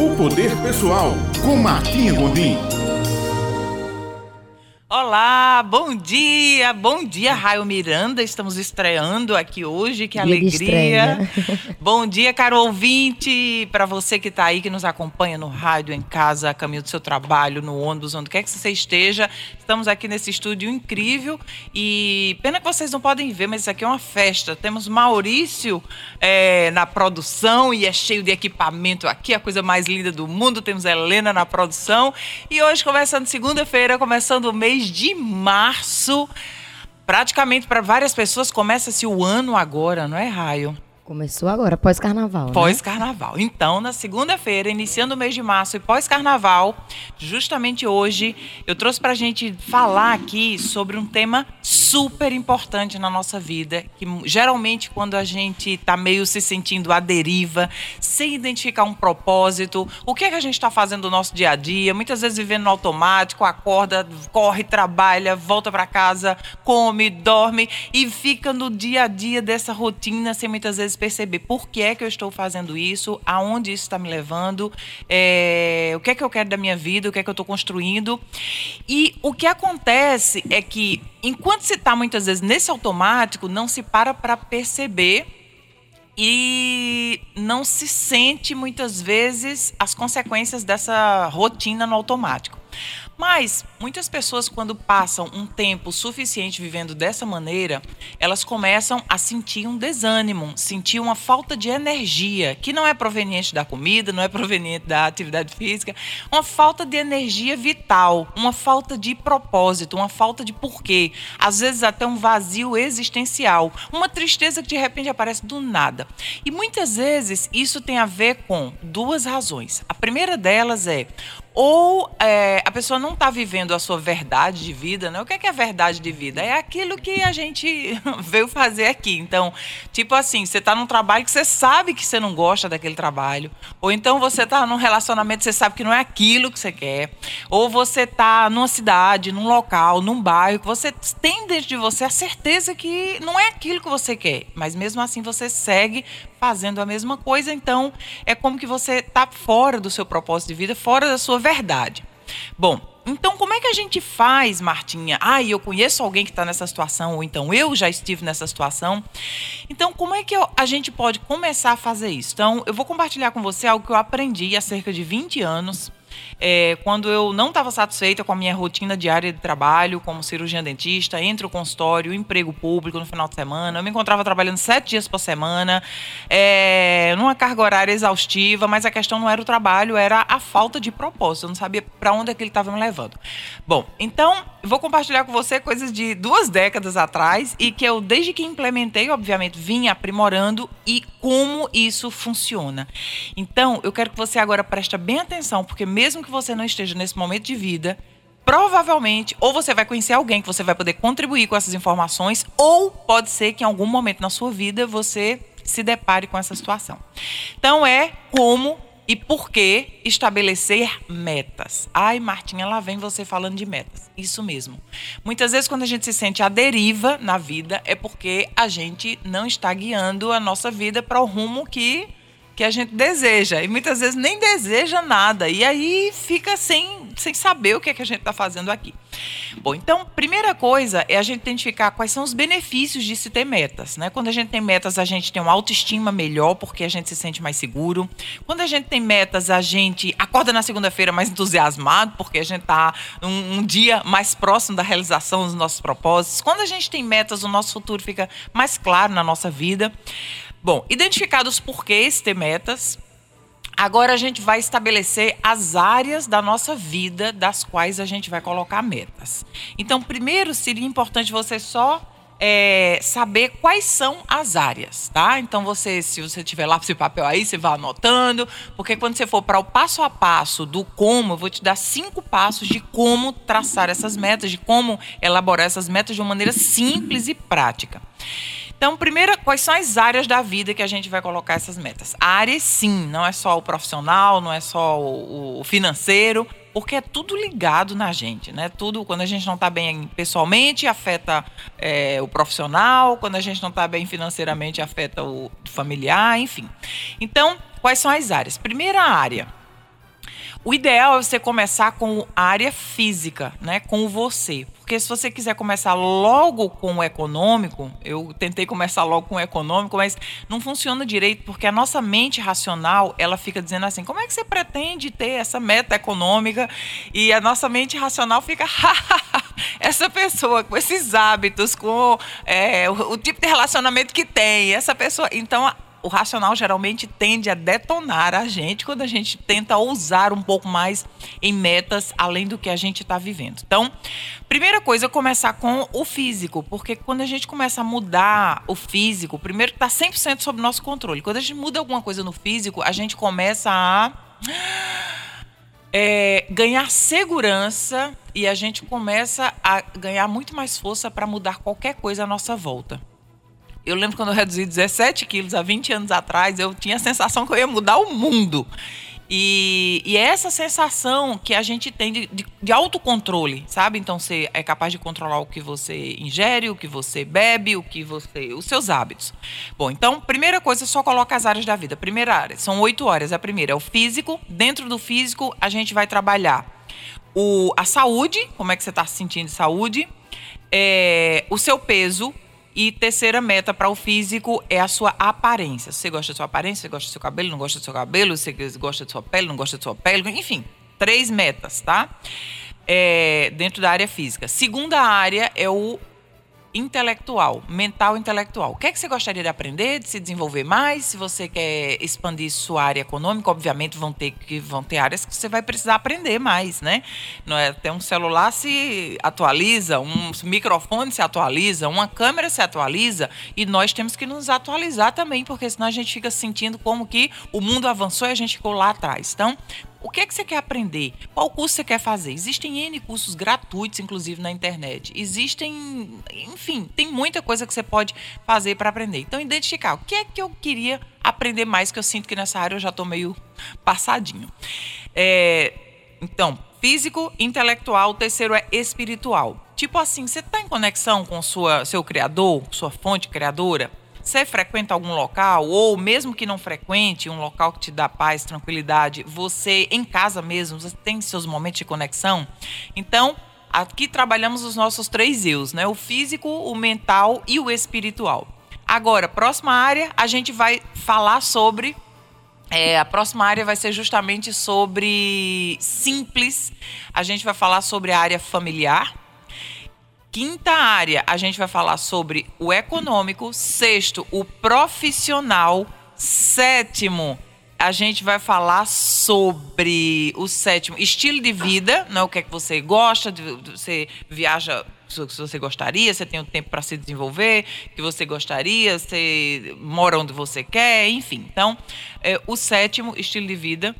O Poder Pessoal, com Martinha Gondim. Olá, bom dia, bom dia, Raio Miranda. Estamos estreando aqui hoje, que dia alegria. bom dia, caro ouvinte, para você que está aí, que nos acompanha no rádio, em casa, a caminho do seu trabalho, no ônibus, onde quer que você esteja. Estamos aqui nesse estúdio incrível e pena que vocês não podem ver, mas isso aqui é uma festa. Temos Maurício é, na produção e é cheio de equipamento aqui, a coisa mais linda do mundo. Temos Helena na produção e hoje, começando segunda-feira, começando o mês de março. Praticamente para várias pessoas começa-se o ano agora, não é, Raio? Começou agora, pós-carnaval. Né? Pós-carnaval. Então, na segunda-feira, iniciando o mês de março e pós-carnaval, justamente hoje, eu trouxe para a gente falar aqui sobre um tema super importante na nossa vida, que geralmente quando a gente está meio se sentindo à deriva, sem identificar um propósito, o que é que a gente está fazendo no nosso dia a dia, muitas vezes vivendo no automático, acorda, corre, trabalha, volta para casa, come, dorme e fica no dia a dia dessa rotina sem muitas vezes perceber por que é que eu estou fazendo isso, aonde isso está me levando, é, o que é que eu quero da minha vida, o que é que eu estou construindo. E o que acontece é que, enquanto se está muitas vezes nesse automático, não se para para perceber e não se sente muitas vezes as consequências dessa rotina no automático. Mas muitas pessoas, quando passam um tempo suficiente vivendo dessa maneira, elas começam a sentir um desânimo, sentir uma falta de energia, que não é proveniente da comida, não é proveniente da atividade física, uma falta de energia vital, uma falta de propósito, uma falta de porquê, às vezes até um vazio existencial, uma tristeza que de repente aparece do nada. E muitas vezes isso tem a ver com duas razões. A primeira delas é ou é, a pessoa não está vivendo a sua verdade de vida, né? O que é, que é verdade de vida? É aquilo que a gente veio fazer aqui. Então, tipo assim, você está num trabalho que você sabe que você não gosta daquele trabalho, ou então você está num relacionamento que você sabe que não é aquilo que você quer, ou você está numa cidade, num local, num bairro, que você tem dentro de você a certeza que não é aquilo que você quer, mas mesmo assim você segue fazendo a mesma coisa, então é como que você está fora do seu propósito de vida, fora da sua verdade. Bom, então como é que a gente faz, Martinha? Ah, eu conheço alguém que está nessa situação, ou então eu já estive nessa situação. Então, como é que eu, a gente pode começar a fazer isso? Então, eu vou compartilhar com você algo que eu aprendi há cerca de 20 anos é, quando eu não estava satisfeita com a minha rotina diária de trabalho, como cirurgiã dentista, entre o consultório, emprego público no final de semana, eu me encontrava trabalhando sete dias por semana, é, numa carga horária exaustiva, mas a questão não era o trabalho, era a falta de propósito. Eu não sabia para onde é que ele estava me levando. Bom, então vou compartilhar com você coisas de duas décadas atrás e que eu, desde que implementei, obviamente, vim aprimorando e como isso funciona. Então, eu quero que você agora preste bem atenção, porque mesmo que você não esteja nesse momento de vida, provavelmente ou você vai conhecer alguém que você vai poder contribuir com essas informações, ou pode ser que em algum momento na sua vida você se depare com essa situação. Então, é como e por que estabelecer metas? Ai, Martinha, lá vem você falando de metas. Isso mesmo. Muitas vezes, quando a gente se sente à deriva na vida, é porque a gente não está guiando a nossa vida para o rumo que que a gente deseja. E muitas vezes nem deseja nada. E aí fica sem, sem saber o que, é que a gente está fazendo aqui. Bom, então, primeira coisa é a gente identificar quais são os benefícios de se ter metas. Né? Quando a gente tem metas, a gente tem uma autoestima melhor, porque a gente se sente mais seguro. Quando a gente tem metas, a gente acorda na segunda-feira mais entusiasmado, porque a gente está um, um dia mais próximo da realização dos nossos propósitos. Quando a gente tem metas, o nosso futuro fica mais claro na nossa vida. Bom, identificados os porquês ter metas, agora a gente vai estabelecer as áreas da nossa vida das quais a gente vai colocar metas. Então, primeiro seria importante você só é, saber quais são as áreas, tá? Então você, se você tiver lápis e papel aí, você vai anotando, porque quando você for para o passo a passo do como, eu vou te dar cinco passos de como traçar essas metas, de como elaborar essas metas de uma maneira simples e prática. Então, primeiro, quais são as áreas da vida que a gente vai colocar essas metas? Áreas, sim, não é só o profissional, não é só o, financeiro, porque é tudo ligado na gente, né? Tudo, quando a gente não está bem pessoalmente, afeta é, o profissional, quando a gente não está bem financeiramente, afeta o familiar, enfim. Então, quais são as áreas? Primeira área, O ideal é você começar com a área física, né? Com você. Porque se você quiser começar logo com o econômico, eu tentei começar logo com o econômico, mas não funciona direito, porque a nossa mente racional, ela fica dizendo assim: como é que você pretende ter essa meta econômica? E a nossa mente racional fica, essa pessoa com esses hábitos, com é, o, o tipo de relacionamento que tem, essa pessoa. Então, o racional geralmente tende a detonar a gente quando a gente tenta ousar um pouco mais em metas além do que a gente está vivendo. Então, primeira coisa é começar com o físico, porque quando a gente começa a mudar o físico, primeiro está 100% sob nosso controle. Quando a gente muda alguma coisa no físico, a gente começa a é, ganhar segurança e a gente começa a ganhar muito mais força para mudar qualquer coisa à nossa volta. Eu lembro quando eu reduzi 17 quilos há 20 anos atrás, eu tinha a sensação que eu ia mudar o mundo. E, e é essa sensação que a gente tem de, de, de, autocontrole, sabe? Então você é capaz de controlar o que você ingere, o que você bebe, o que você. os seus hábitos. Bom, então, primeira coisa, só coloca as áreas da vida. Primeira área, são oito áreas. A primeira é o físico. Dentro do físico, a gente vai trabalhar o, a saúde, como é que você está se sentindo de saúde, é, o seu peso, e terceira meta para o físico é a sua aparência. Você gosta da sua aparência, você gosta do seu cabelo, não gosta do seu cabelo, você gosta da sua pele, não gosta da sua pele, enfim, três metas, tá? É, dentro da área física. Segunda área é o intelectual, mental intelectual. O que é que você gostaria de aprender, de se desenvolver mais? Se você quer expandir sua área econômica, obviamente vão ter que vão ter áreas que você vai precisar aprender mais, né? Não é até um celular se atualiza, um microfone se atualiza, uma câmera se atualiza e nós temos que nos atualizar também, porque senão a gente fica sentindo como que o mundo avançou e a gente ficou lá atrás. Então, o que é que você quer aprender? Qual curso você quer fazer? Existem N cursos gratuitos, inclusive na internet. Existem, enfim, tem muita coisa que você pode fazer para aprender. Então, identificar o que é que eu queria aprender mais, que eu sinto que nessa área eu já estou meio passadinho. É, então, físico, intelectual, o terceiro é espiritual. Tipo assim, você está em conexão com sua, seu criador, sua fonte criadora? Você frequenta algum local, ou mesmo que não frequente, um local que te dá paz, tranquilidade, você em casa mesmo, você tem seus momentos de conexão? Então, aqui trabalhamos os nossos três eus, né? O físico, o mental e o espiritual. Agora, próxima área, a gente vai falar sobre. É, a próxima área vai ser justamente sobre simples. A gente vai falar sobre a área familiar, Quinta área, a gente vai falar sobre o econômico. Sexto, o profissional. Sétimo, a gente vai falar sobre o sétimo, estilo de vida, né? o que é que você gosta, você viaja se você gostaria, você tem o um tempo para se desenvolver, que você gostaria, você mora onde você quer, enfim. Então, é, o sétimo, estilo de vida.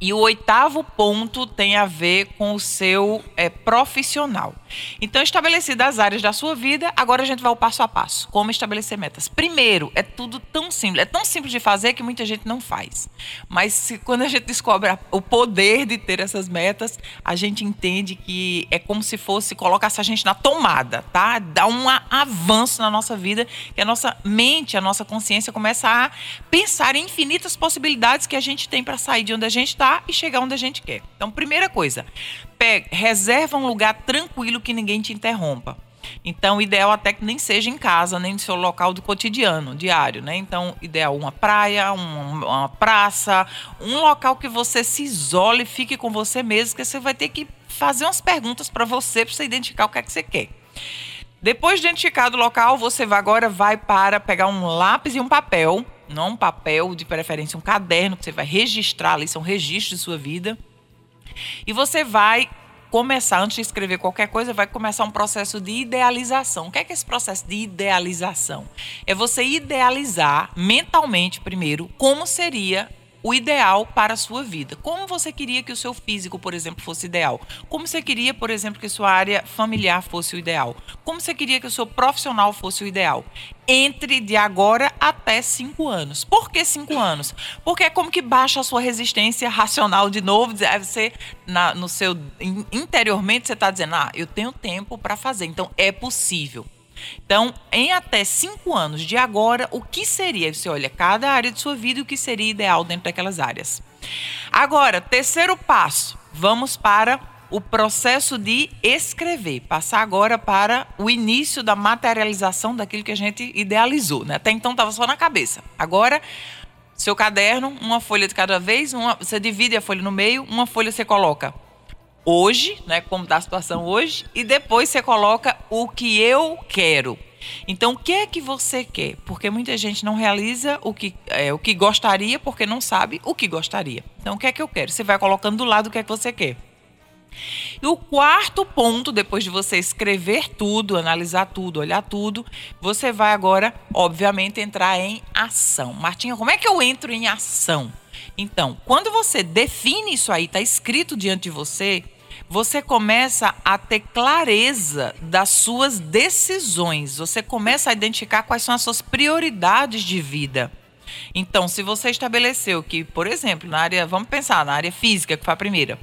E o oitavo ponto tem a ver com o seu é, profissional. Então, estabelecidas as áreas da sua vida, agora a gente vai ao passo a passo. Como estabelecer metas. Primeiro, é tudo tão simples. É tão simples de fazer que muita gente não faz. Mas se, quando a gente descobre o poder de ter essas metas, a gente entende que é como se fosse colocasse a gente na tomada, tá? Dá um avanço na nossa vida, que a nossa mente, a nossa consciência começa a pensar em infinitas possibilidades que a gente tem para sair de onde a gente está e chegar onde a gente quer. Então, primeira coisa, pega, reserva um lugar tranquilo que ninguém te interrompa. Então, ideal até que nem seja em casa, nem no seu local do cotidiano, diário, né? Então, ideal uma praia, um, uma praça, um local que você se isole, fique com você mesmo, que você vai ter que fazer umas perguntas para você, para você identificar o que é que você quer. Depois de identificado o local, você vai, agora vai para pegar um lápis e um papel, não um papel, de preferência um caderno, que você vai registrar ali, são registros de sua vida. E você vai começar, antes de escrever qualquer coisa, vai começar um processo de idealização. O que é, que é esse processo de idealização? É você idealizar mentalmente, primeiro, como seria o ideal para a sua vida. Como você queria que o seu físico, por exemplo, fosse ideal? Como você queria, por exemplo, que sua área familiar fosse o ideal? Como você queria que o seu profissional fosse o ideal? Entre de agora até cinco anos. Por que cinco anos? Porque é como que baixa a sua resistência racional de novo. Você, na, no seu interiormente, você está dizendo, ah, eu tenho tempo para fazer. Então, é possível. Então, em até cinco anos de agora, o que seria? Você olha cada área de sua vida e o que seria ideal dentro daquelas áreas. Agora, terceiro passo, vamos para o processo de escrever, passar agora para o início da materialização daquilo que a gente idealizou. Né? Até então estava só na cabeça. Agora, seu caderno, uma folha de cada vez, uma, você divide a folha no meio, uma folha você coloca hoje, né, como está a situação hoje, e depois você coloca o que eu quero. Então, o que é que você quer? Porque muita gente não realiza o que, é, o que gostaria porque não sabe o que gostaria. Então, o que é que eu quero? Você vai colocando do lado o que é que você quer. E o quarto ponto, depois de você escrever tudo, analisar tudo, olhar tudo, você vai agora, obviamente, entrar em ação. Martinha, como é que eu entro em ação? Então, quando você define isso aí, está escrito diante de você, você começa a ter clareza das suas decisões. Você começa a identificar quais são as suas prioridades de vida. Então, se você estabeleceu que, por exemplo, na área, vamos pensar na área física, que foi a primeira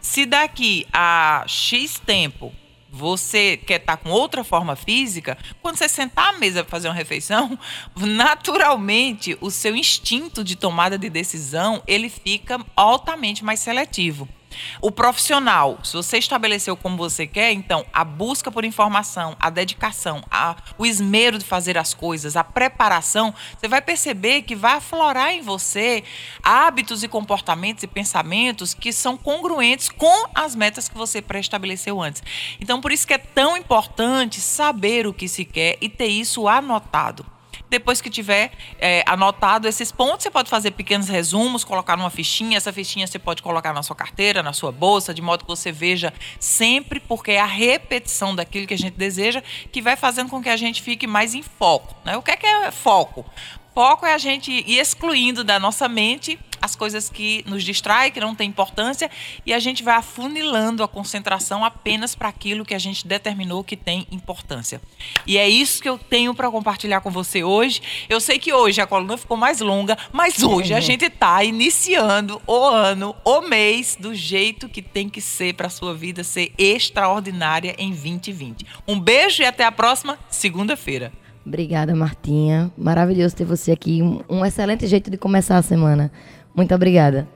se daqui a X tempo você quer estar tá com outra forma física, quando você sentar à mesa para fazer uma refeição, naturalmente o seu instinto de tomada de decisão ele fica altamente mais seletivo. O profissional, se você estabeleceu como você quer, então a busca por informação, a dedicação, a, o esmero de fazer as coisas, a preparação, você vai perceber que vai aflorar em você hábitos e comportamentos e pensamentos que são congruentes com as metas que você pré-estabeleceu antes. Então, por isso que é tão importante saber o que se quer e ter isso anotado. Depois que tiver é, anotado esses pontos, você pode fazer pequenos resumos, colocar numa fichinha. Essa fichinha você pode colocar na sua carteira, na sua bolsa, de modo que você veja sempre, porque é a repetição daquilo que a gente deseja que vai fazendo com que a gente fique mais em foco. Né? O que é, que é foco? Foco é a gente ir excluindo da nossa mente as coisas que nos distraem, que não têm importância, e a gente vai afunilando a concentração apenas para aquilo que a gente determinou que tem importância. E é isso que eu tenho para compartilhar com você hoje. Eu sei que hoje a coluna ficou mais longa, mas hoje a uhum. gente está iniciando o ano, o mês, do jeito que tem que ser para a sua vida ser extraordinária em 2020. Um beijo e até a próxima segunda-feira. Obrigada, Martinha. Maravilhoso ter você aqui. Um excelente jeito de começar a semana. Muito obrigada.